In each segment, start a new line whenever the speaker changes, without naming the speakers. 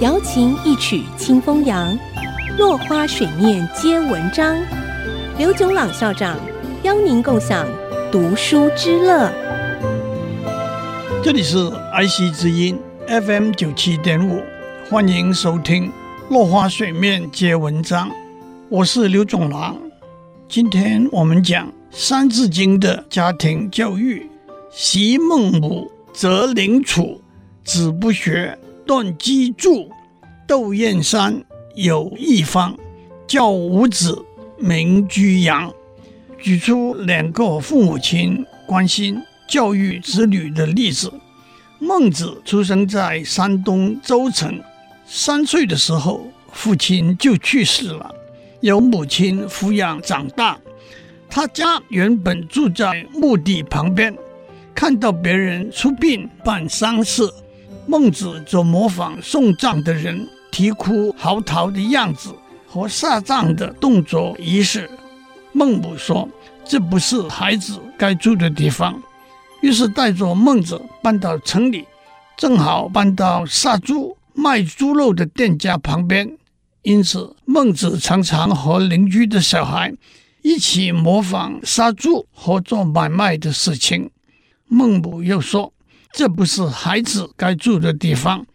瑶琴一曲清风扬，落花水面皆文章。刘炯朗校长邀您共享读书之乐。
这里是 IC 之音 FM 九七点五，欢迎收听《落花水面皆文章》，我是刘炯朗。今天我们讲《三字经》的家庭教育。昔孟母，择邻处，子不学，断机杼。窦燕山有义方，教五子，名居扬。举出两个父母亲关心教育子女的例子。孟子出生在山东周城，三岁的时候，父亲就去世了，由母亲抚养长大。他家原本住在墓地旁边，看到别人出殡办丧事，孟子就模仿送葬的人。啼哭嚎啕的样子和下葬的动作仪式，孟母说：“这不是孩子该住的地方。”于是带着孟子搬到城里，正好搬到杀猪卖猪肉的店家旁边。因此，孟子常常和邻居的小孩一起模仿杀猪和做买卖的事情。孟母又说：“这不是孩子该住的地方。”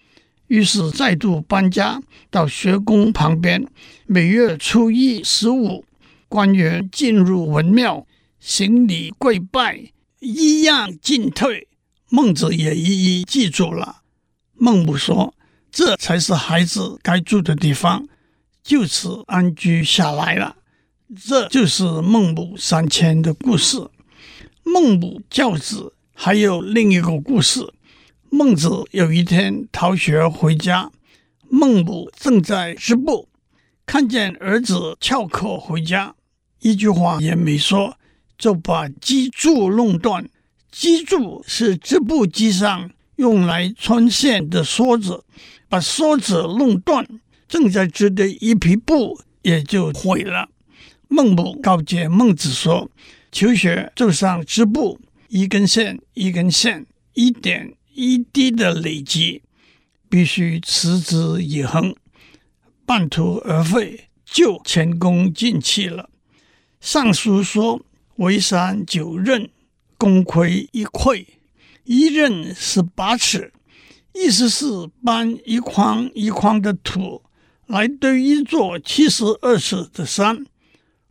于是再度搬家到学宫旁边，每月初一、十五，官员进入文庙行礼跪拜，一样进退。孟子也一一记住了。孟母说：“这才是孩子该住的地方。”就此安居下来了。这就是孟母三迁的故事。孟母教子还有另一个故事。孟子有一天逃学回家，孟母正在织布，看见儿子翘课回家，一句话也没说，就把机杼弄断。机杼是织布机上用来穿线的梭子，把梭子弄断，正在织的一匹布也就毁了。孟母告诫孟子说：“求学就像织布，一根线一根线，一点。”一滴的累积，必须持之以恒，半途而废就前功尽弃了。尚书说：“为山九仞，功亏一篑。”一仞是八尺，意思是搬一筐一筐的土来堆一座七十二尺的山。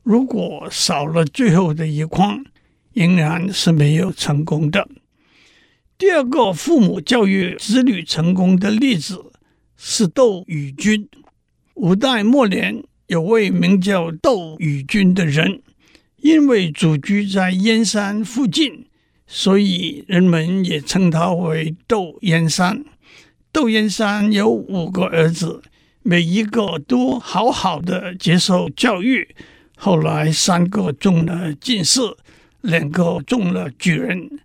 如果少了最后的一筐，仍然是没有成功的。第二个父母教育子女成功的例子是窦宇君。五代末年，有位名叫窦宇君的人，因为祖居在燕山附近，所以人们也称他为窦燕山。窦燕山有五个儿子，每一个都好好的接受教育。后来，三个中了进士，两个中了举人。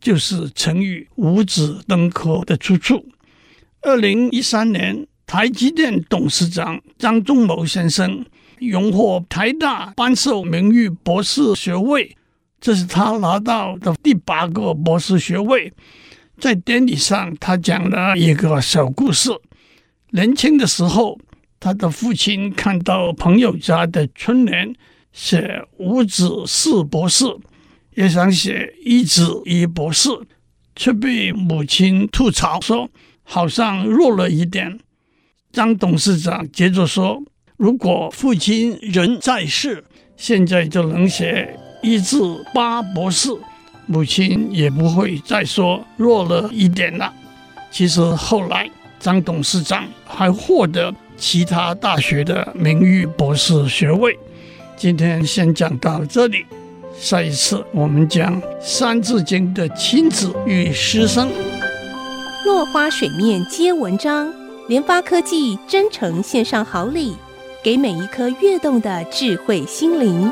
就是成语“五子登科”的出处。二零一三年，台积电董事长张忠谋先生荣获台大颁授名誉博士学位，这是他拿到的第八个博士学位。在典礼上，他讲了一个小故事：年轻的时候，他的父亲看到朋友家的春联写“五子四博士”。也想写一子一博士，却被母亲吐槽说好像弱了一点。张董事长接着说：“如果父亲人在世，现在就能写一至八博士，母亲也不会再说弱了一点了。”其实后来张董事长还获得其他大学的名誉博士学位。今天先讲到这里。下一次我们讲《三字经》的亲子与师生。
落花水面皆文章，联发科技真诚献上好礼，给每一颗跃动的智慧心灵。